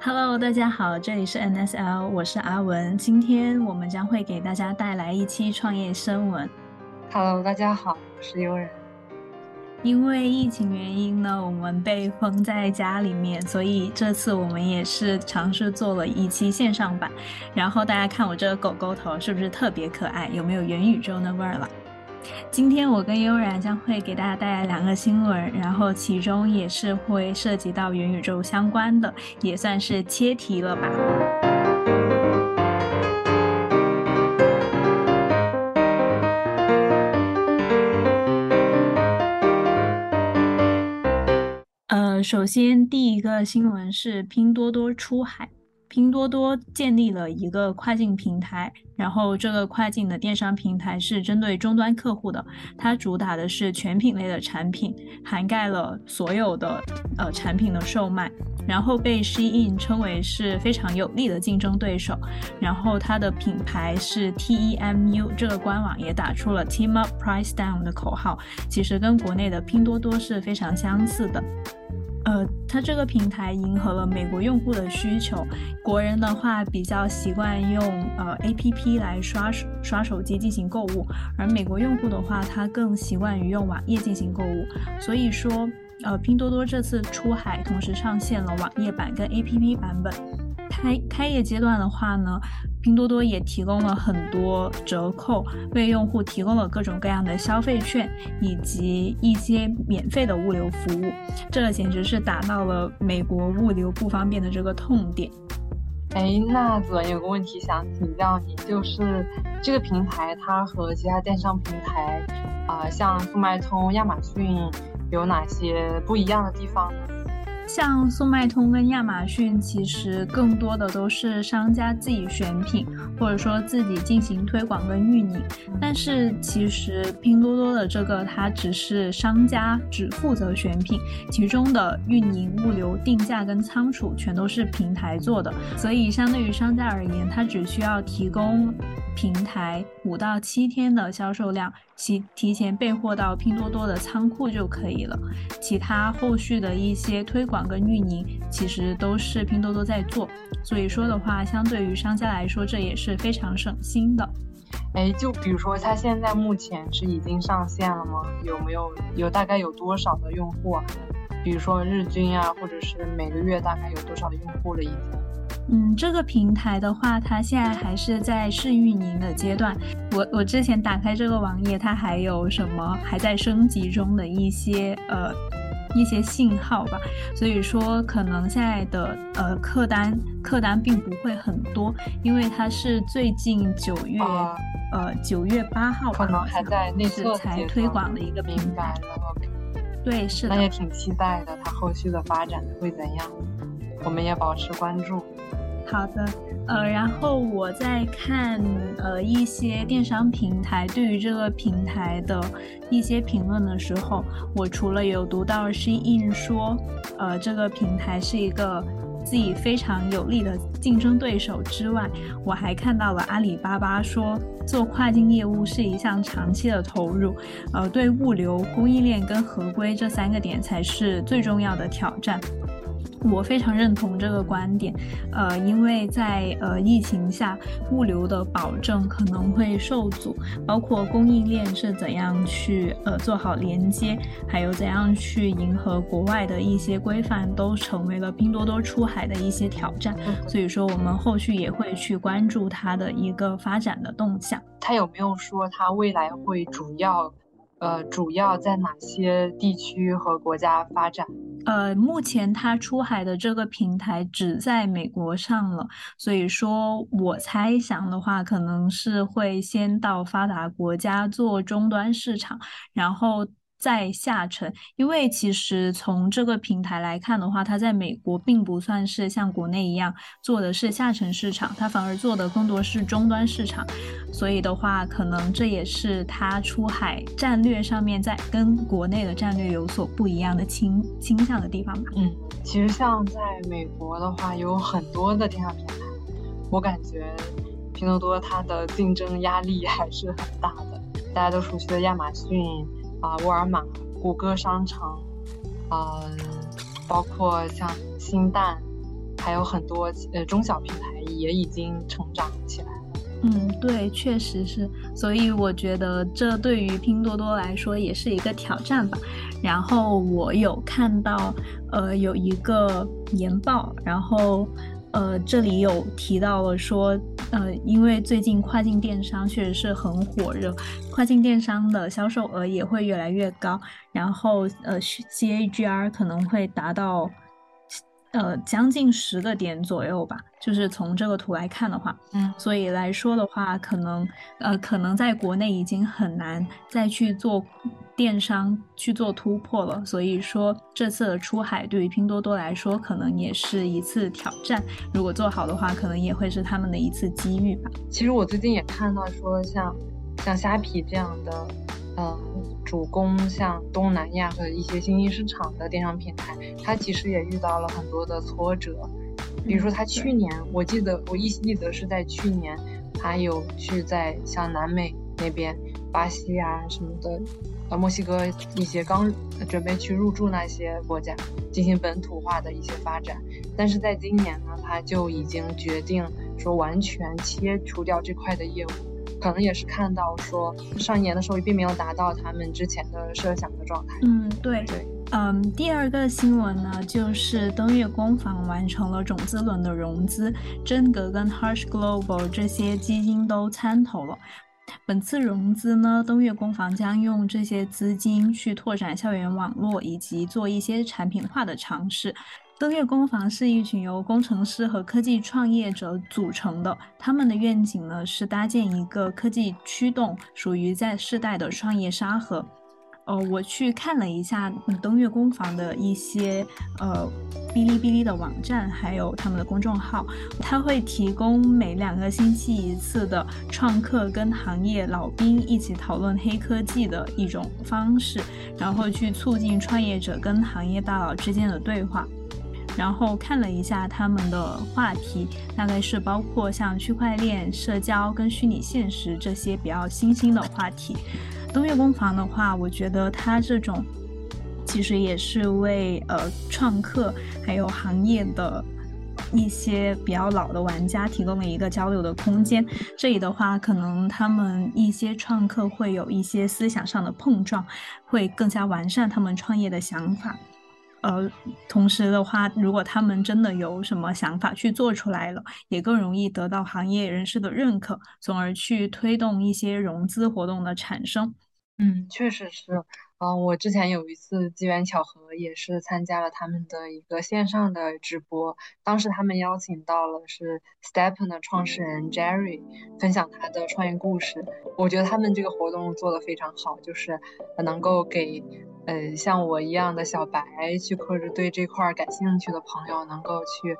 Hello，大家好，这里是 NSL，我是阿文。今天我们将会给大家带来一期创业声闻。Hello，大家好，我是悠然。因为疫情原因呢，我们被封在家里面，所以这次我们也是尝试做了一期线上版。然后大家看我这个狗狗头是不是特别可爱？有没有元宇宙那味儿了？今天我跟悠然将会给大家带来两个新闻，然后其中也是会涉及到元宇宙相关的，也算是切题了吧。呃，首先第一个新闻是拼多多出海。拼多多建立了一个跨境平台，然后这个跨境的电商平台是针对终端客户的，它主打的是全品类的产品，涵盖了所有的呃产品的售卖，然后被 Shein 称为是非常有力的竞争对手，然后它的品牌是 TEMU，这个官网也打出了 Team Up Price Down 的口号，其实跟国内的拼多多是非常相似的。呃，它这个平台迎合了美国用户的需求。国人的话比较习惯用呃 APP 来刷刷手机进行购物，而美国用户的话，他更习惯于用网页进行购物。所以说，呃，拼多多这次出海，同时上线了网页版跟 APP 版本。开开业阶段的话呢，拼多多也提供了很多折扣，为用户提供了各种各样的消费券以及一些免费的物流服务，这简直是打到了美国物流不方便的这个痛点。哎，那子文有个问题想请教你，就是这个平台它和其他电商平台啊、像速卖通、亚马逊有哪些不一样的地方呢？像速卖通跟亚马逊，其实更多的都是商家自己选品，或者说自己进行推广跟运营。但是其实拼多多的这个，它只是商家只负责选品，其中的运营、物流、定价跟仓储全都是平台做的。所以相对于商家而言，它只需要提供平台五到七天的销售量，提提前备货到拼多多的仓库就可以了。其他后续的一些推广跟运营，其实都是拼多多在做。所以说的话，相对于商家来说，这也是非常省心的。哎，就比如说，它现在目前是已经上线了吗？有没有有大概有多少的用户？比如说日均啊，或者是每个月大概有多少的用户了已经？嗯，这个平台的话，它现在还是在试运营的阶段。我我之前打开这个网页，它还有什么还在升级中的一些呃一些信号吧。所以说，可能现在的呃客单客单并不会很多，因为它是最近九月、啊、呃九月八号可能还在内测才推广的一个平台。对，是的。那也挺期待的，它后续的发展会怎样？我们也保持关注。好的，呃，然后我在看呃一些电商平台对于这个平台的一些评论的时候，我除了有读到是印说，呃，这个平台是一个自己非常有力的竞争对手之外，我还看到了阿里巴巴说，做跨境业务是一项长期的投入，呃，对物流、供应链跟合规这三个点才是最重要的挑战。我非常认同这个观点，呃，因为在呃疫情下，物流的保证可能会受阻，包括供应链是怎样去呃做好连接，还有怎样去迎合国外的一些规范，都成为了拼多多出海的一些挑战。所以说，我们后续也会去关注它的一个发展的动向。它有没有说它未来会主要？呃，主要在哪些地区和国家发展？呃，目前它出海的这个平台只在美国上了，所以说我猜想的话，可能是会先到发达国家做终端市场，然后。在下沉，因为其实从这个平台来看的话，它在美国并不算是像国内一样做的是下沉市场，它反而做的更多是终端市场，所以的话，可能这也是它出海战略上面在跟国内的战略有所不一样的倾倾向的地方吧。嗯，其实像在美国的话，有很多的电商平台，我感觉拼多多它的竞争压力还是很大的，大家都熟悉的亚马逊。啊，沃尔玛、谷歌商城，嗯、包括像新蛋，还有很多呃中小平台也已经成长起来了。嗯，对，确实是。所以我觉得这对于拼多多来说也是一个挑战吧。然后我有看到，呃，有一个研报，然后。呃，这里有提到了说，呃，因为最近跨境电商确实是很火热，跨境电商的销售额也会越来越高，然后呃，CAGR 可能会达到。呃，将近十个点左右吧，就是从这个图来看的话，嗯，所以来说的话，可能呃，可能在国内已经很难再去做电商去做突破了。所以说，这次的出海对于拼多多来说，可能也是一次挑战。如果做好的话，可能也会是他们的一次机遇吧。其实我最近也看到说像，像像虾皮这样的。呃，主攻像东南亚和一些新兴市场的电商平台，它其实也遇到了很多的挫折。比如说，它去年，嗯、我记得我依稀记得是在去年，它有去在像南美那边，巴西啊什么的，呃，墨西哥一些刚准备去入驻那些国家进行本土化的一些发展。但是在今年呢，他就已经决定说完全切除掉这块的业务。可能也是看到说上一年的收益并没有达到他们之前的设想的状态。嗯，对对。嗯，第二个新闻呢，就是登月工坊完成了种子轮的融资，真格跟 Harsh Global 这些基金都参投了。本次融资呢，登月工房将用这些资金去拓展校园网络，以及做一些产品化的尝试。登月工房是一群由工程师和科技创业者组成的，他们的愿景呢是搭建一个科技驱动、属于在世代的创业沙盒。呃，我去看了一下登月工坊的一些呃哔哩哔哩的网站，还有他们的公众号，他会提供每两个星期一次的创客跟行业老兵一起讨论黑科技的一种方式，然后去促进创业者跟行业大佬之间的对话。然后看了一下他们的话题，大概是包括像区块链、社交跟虚拟现实这些比较新兴的话题。东岳工坊的话，我觉得它这种其实也是为呃创客还有行业的一些比较老的玩家提供了一个交流的空间。这里的话，可能他们一些创客会有一些思想上的碰撞，会更加完善他们创业的想法。呃，同时的话，如果他们真的有什么想法去做出来了，也更容易得到行业人士的认可，从而去推动一些融资活动的产生。嗯，确实是。嗯、我之前有一次机缘巧合，也是参加了他们的一个线上的直播，当时他们邀请到了是 STEPN 的创始人 Jerry 分享他的创业故事。我觉得他们这个活动做得非常好，就是能够给。呃，像我一样的小白，去或者对这块感兴趣的朋友，能够去，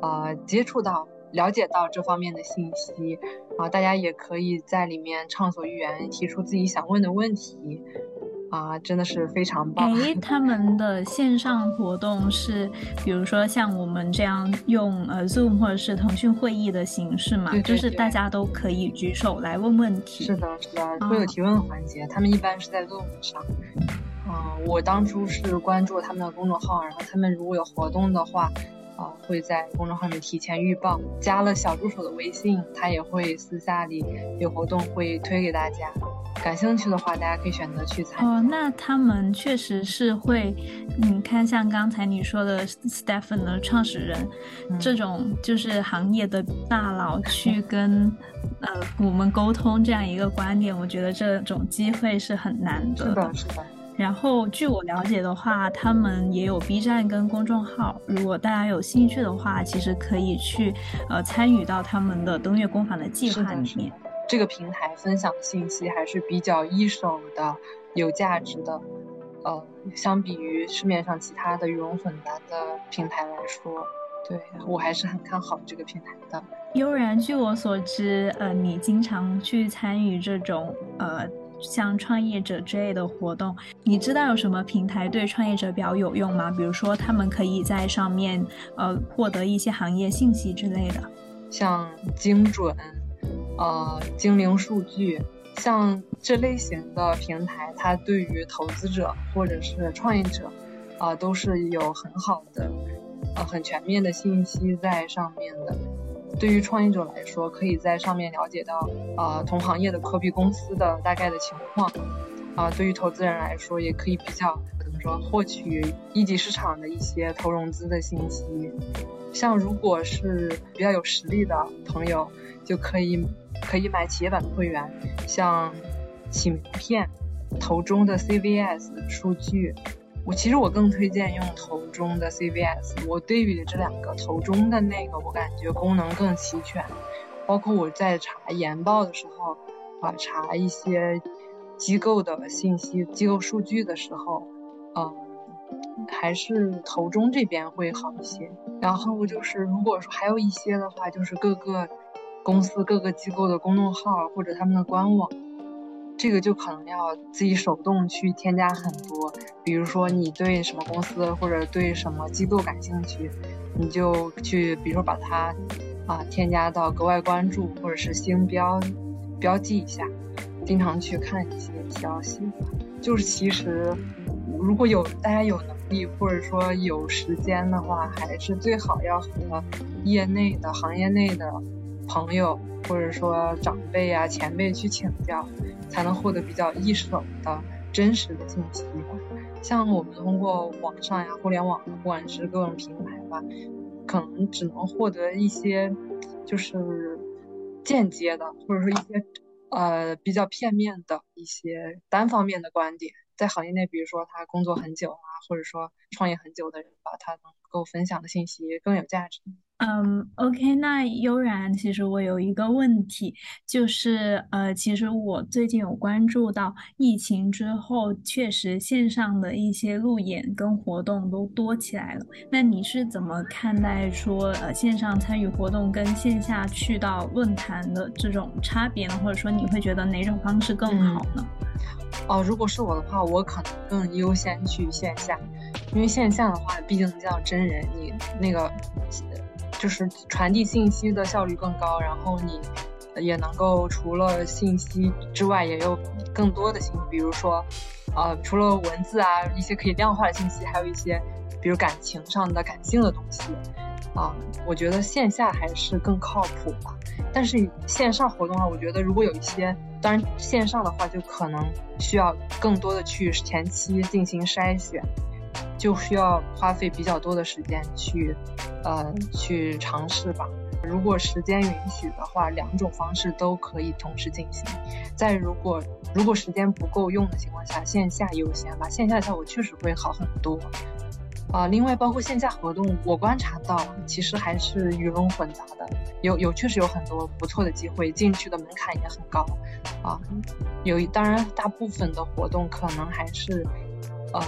呃，接触到、了解到这方面的信息，啊、大家也可以在里面畅所欲言，提出自己想问的问题，啊、呃，真的是非常棒。哎，他们的线上活动是，比如说像我们这样用呃 Zoom 或者是腾讯会议的形式嘛，对对对，就是大家都可以举手来问问题。是的，是的，会有提问环节，哦、他们一般是在 Zoom 上。嗯，我当初是关注他们的公众号，然后他们如果有活动的话，啊、呃，会在公众号里面提前预报。加了小助手的微信，他也会私下里有活动会推给大家。感兴趣的话，大家可以选择去参与。哦，那他们确实是会，你看像刚才你说的 Stephen 的创始人，嗯、这种就是行业的大佬去跟呃我们沟通这样一个观点，我觉得这种机会是很难得的。是的，是的。然后，据我了解的话，他们也有 B 站跟公众号。如果大家有兴趣的话，其实可以去呃参与到他们的登月工坊的计划里面。这个平台分享的信息还是比较一手的、有价值的。呃，相比于市面上其他的羽绒粉单的平台来说，对，我还是很看好这个平台的。悠然，据我所知，呃，你经常去参与这种呃。像创业者之类的活动，你知道有什么平台对创业者比较有用吗？比如说，他们可以在上面呃获得一些行业信息之类的，像精准，呃精灵数据，像这类型的平台，它对于投资者或者是创业者，啊、都是有很好的呃很全面的信息在上面的。对于创业者来说，可以在上面了解到啊、同行业的可比公司的大概的情况。啊、对于投资人来说，也可以比较说获取一级市场的一些投融资的信息。像如果是比较有实力的朋友，就可以可以买企业版的会员，像起名片、投中的 CVS 数据。我其实我更推荐用投中的 CVS。我对比这两个，投中的那个我感觉功能更齐全，包括我在查研报的时候，啊，查一些机构的信息、机构数据的时候，嗯，还是投中这边会好一些。然后就是如果说还有一些的话，就是各个公司、各个机构的公众号或者他们的官网。这个就可能要自己手动去添加很多，比如说你对什么公司或者对什么机构感兴趣，你就去，比如说把它啊添加到格外关注或者是星标标记一下，经常去看一些消息。就是其实如果有大家有能力或者说有时间的话，还是最好要和业内的行业内的朋友或者说长辈啊前辈去请教。才能获得比较一手的真实的信息。像我们通过网上呀、互联网，不管是各种平台吧，可能只能获得一些就是间接的，或者说一些呃比较片面的一些单方面的观点。在行业内，比如说他工作很久啊，或者说创业很久的人吧，他能够分享的信息更有价值。嗯，um，OK，那悠然，其实我有一个问题，就是呃，其实我最近有关注到疫情之后，确实线上的一些路演跟活动都多起来了。那你是怎么看待说呃线上参与活动跟线下去到论坛的这种差别呢？或者说你会觉得哪种方式更好呢？嗯，哦，如果是我的话，我可能更优先去线下，因为线下的话毕竟叫真人，你那个。就是传递信息的效率更高，然后你也能够除了信息之外，也有更多的信息，比如说，呃，除了文字啊，一些可以量化的信息，还有一些，比如感情上的感性的东西，啊，我觉得线下还是更靠谱吧。但是线上活动啊，我觉得如果有一些，当然线上的话就可能需要更多的去前期进行筛选。就需要花费比较多的时间去，呃，去尝试吧。如果时间允许的话，两种方式都可以同时进行。再如果如果时间不够用的情况下，线下优先吧。线下效果确实会好很多。啊、另外包括线下活动，我观察到其实还是鱼龙混杂的，有有确实有很多不错的机会，进去的门槛也很高。啊，有当然大部分的活动可能还是，呃。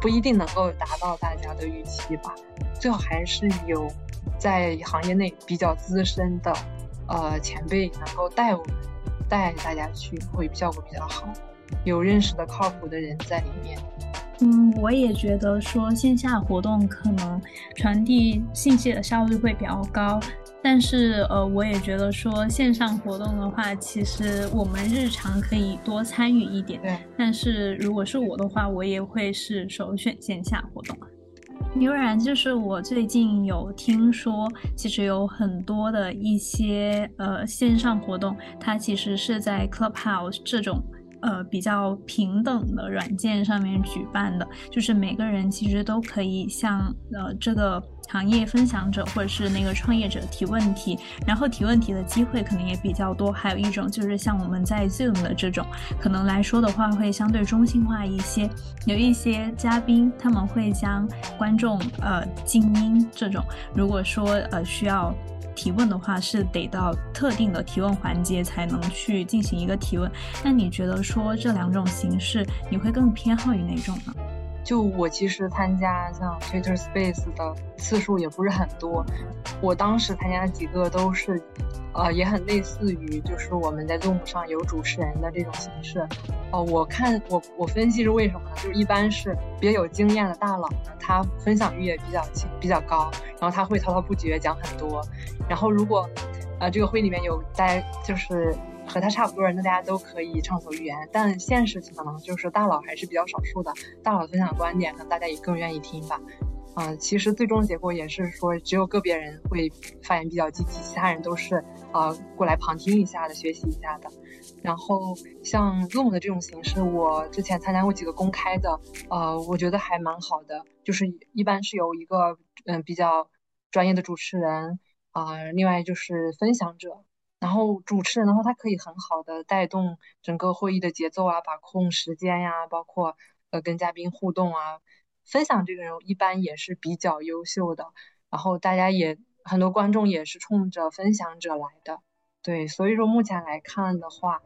不一定能够达到大家的预期吧，最好还是有在行业内比较资深的呃前辈能够带我们带大家去，会效果比较好。有认识的靠谱的人在里面。嗯，我也觉得说线下活动可能传递信息的效率会比较高。但是，呃，我也觉得说线上活动的话，其实我们日常可以多参与一点。对。但是如果是我的话，我也会是首选线下活动。牛然，就是我最近有听说，其实有很多的一些呃线上活动，它其实是在 Clubhouse 这种。呃，比较平等的软件上面举办的，就是每个人其实都可以向呃这个行业分享者或者是那个创业者提问题，然后提问题的机会可能也比较多。还有一种就是像我们在 Zoom 的这种，可能来说的话会相对中心化一些，有一些嘉宾他们会将观众呃静音这种，如果说呃需要。提问的话是得到特定的提问环节才能去进行一个提问。那你觉得说这两种形式，你会更偏好于哪种呢？就我其实参加像 Twitter Space 的次数也不是很多，我当时参加几个都是，呃，也很类似于就是我们在 Zoom 上有主持人的这种形式。哦、我看我我分析是为什么呢？就是一般是比较有经验的大佬呢，他分享欲也比较比较高，然后他会滔滔不绝讲很多。然后如果，呃，这个会里面有大家就是。和他差不多人，那大家都可以畅所欲言。但现实可能就是大佬还是比较少数的，大佬分享观点，可能大家也更愿意听吧。嗯、其实最终结果也是说，只有个别人会发言比较积极，其他人都是啊、过来旁听一下的，学习一下的。然后像 Zoom 的这种形式，我之前参加过几个公开的，呃，我觉得还蛮好的，就是一般是由一个嗯比较专业的主持人啊、另外就是分享者。然后主持人的话，他可以很好的带动整个会议的节奏啊，把控时间呀，包括呃跟嘉宾互动啊。分享这个人一般也是比较优秀的，然后大家也很多观众也是冲着分享者来的。对，所以说目前来看的话，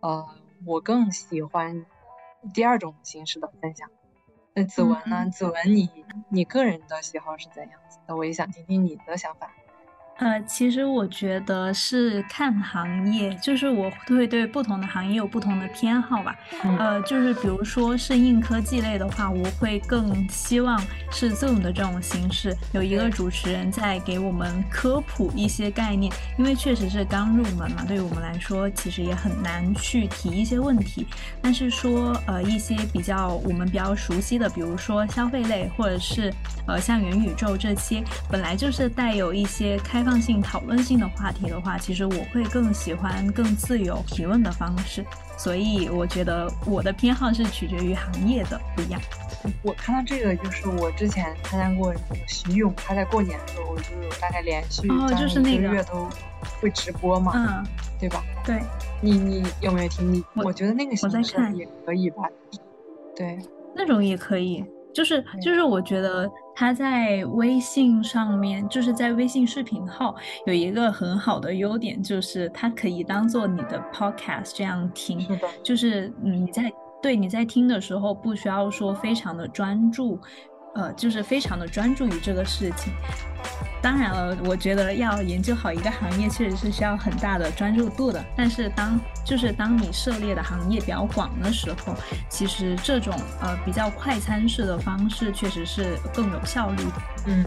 呃，我更喜欢第二种形式的分享。那子文呢？嗯、子文你，你你个人的喜好是怎样子的？我也想听听你的想法。呃，其实我觉得是看行业，就是我会对不同的行业有不同的偏好吧。嗯、呃，就是比如说是硬科技类的话，我会更希望是 Zoom 的这种形式，有一个主持人在给我们科普一些概念，因为确实是刚入门嘛，对于我们来说其实也很难去提一些问题。但是说呃一些比较我们比较熟悉的，比如说消费类，或者是呃像元宇宙这些，本来就是带有一些开。开放性、讨论性的话题的话，其实我会更喜欢更自由提问的方式，所以我觉得我的偏好是取决于行业的不一样。我看到这个，就是我之前参加过徐勇，他在过年的时候，我就有大概连续哦，就是那个月都会直播嘛，嗯，对吧？对，你你有没有听？你我，我觉得那个形式也可以吧？对，那种也可以。就是就是，我觉得他在微信上面，就是在微信视频号有一个很好的优点，就是它可以当做你的 podcast 这样听。是。就是你在对你在听的时候，不需要说非常的专注，呃，就是非常的专注于这个事情。当然了，我觉得要研究好一个行业，确实是需要很大的专注度的。但是当就是当你涉猎的行业比较广的时候，其实这种呃比较快餐式的方式确实是更有效率的。嗯，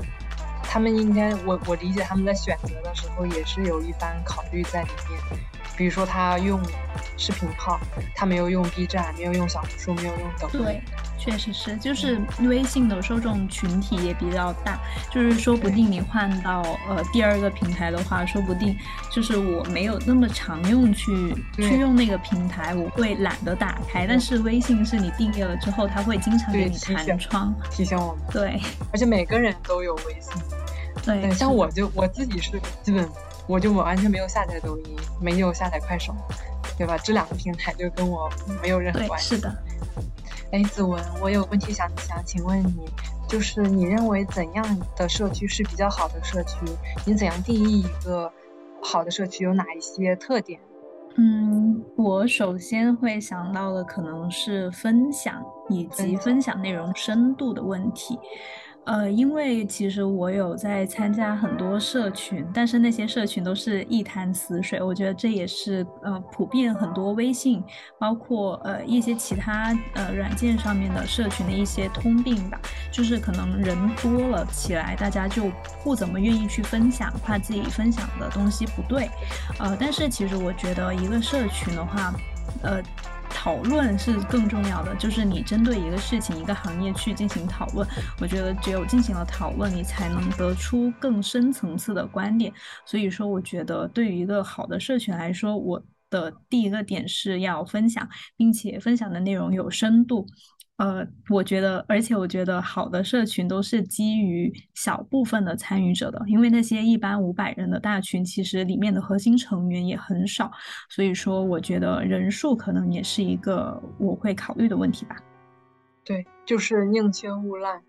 他们应该我我理解他们在选择的时候也是有一番考虑在里面。比如说他用视频号，他没有用 B 站，没有用小红书，没有用抖音。对。确实是，就是微信的受众群体也比较大，就是说不定你换到呃第二个平台的话，说不定就是我没有那么常用去去用那个平台，我会懒得打开。但是微信是你订阅了之后，它会经常给你弹窗提醒我们。对，而且每个人都有微信。对，对像我就我自己是基本我就我完全没有下载抖音，没有下载快手，对吧？这两个平台就跟我没有任何关系。是的。哎，子文，我有问题想想请问你，就是你认为怎样的社区是比较好的社区？你怎样定义一个好的社区？有哪一些特点？嗯，我首先会想到的可能是分享以及分享内容深度的问题。呃，因为其实我有在参加很多社群，但是那些社群都是一潭死水。我觉得这也是呃普遍很多微信，包括呃一些其他呃软件上面的社群的一些通病吧，就是可能人多了起来，大家就不怎么愿意去分享，怕自己分享的东西不对。呃，但是其实我觉得一个社群的话，呃。讨论是更重要的，就是你针对一个事情、一个行业去进行讨论。我觉得只有进行了讨论，你才能得出更深层次的观点。所以说，我觉得对于一个好的社群来说，我的第一个点是要分享，并且分享的内容有深度。呃，我觉得，而且我觉得好的社群都是基于小部分的参与者的，因为那些一般五百人的大群，其实里面的核心成员也很少，所以说我觉得人数可能也是一个我会考虑的问题吧。对，就是宁缺毋滥，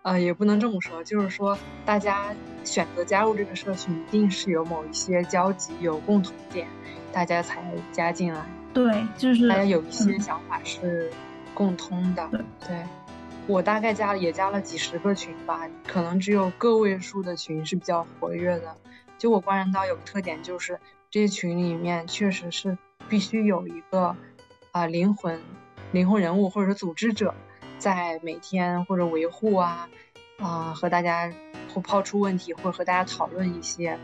呃，也不能这么说，就是说大家选择加入这个社群，一定是有某一些交集，有共同点，大家才加进来。对，就是大家有一些想法是。嗯共通的，对，对，我大概加了也加了几十个群吧，可能只有个位数的群是比较活跃的。就我观察到有个特点，就是这些群里面确实是必须有一个啊、呃、灵魂、灵魂人物或者是组织者，在每天或者维护啊啊、呃、和大家或抛出问题或者和大家讨论一些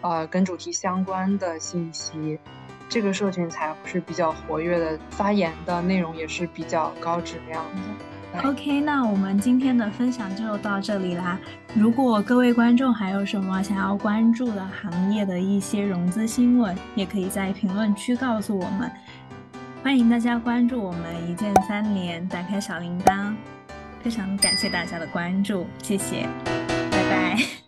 呃跟主题相关的信息。这个社群才是比较活跃的，发言的内容也是比较高质量的。OK，那我们今天的分享就到这里啦。如果各位观众还有什么想要关注的行业的一些融资新闻，也可以在评论区告诉我们。欢迎大家关注我们一键三连，打开小铃铛。非常感谢大家的关注，谢谢，拜拜。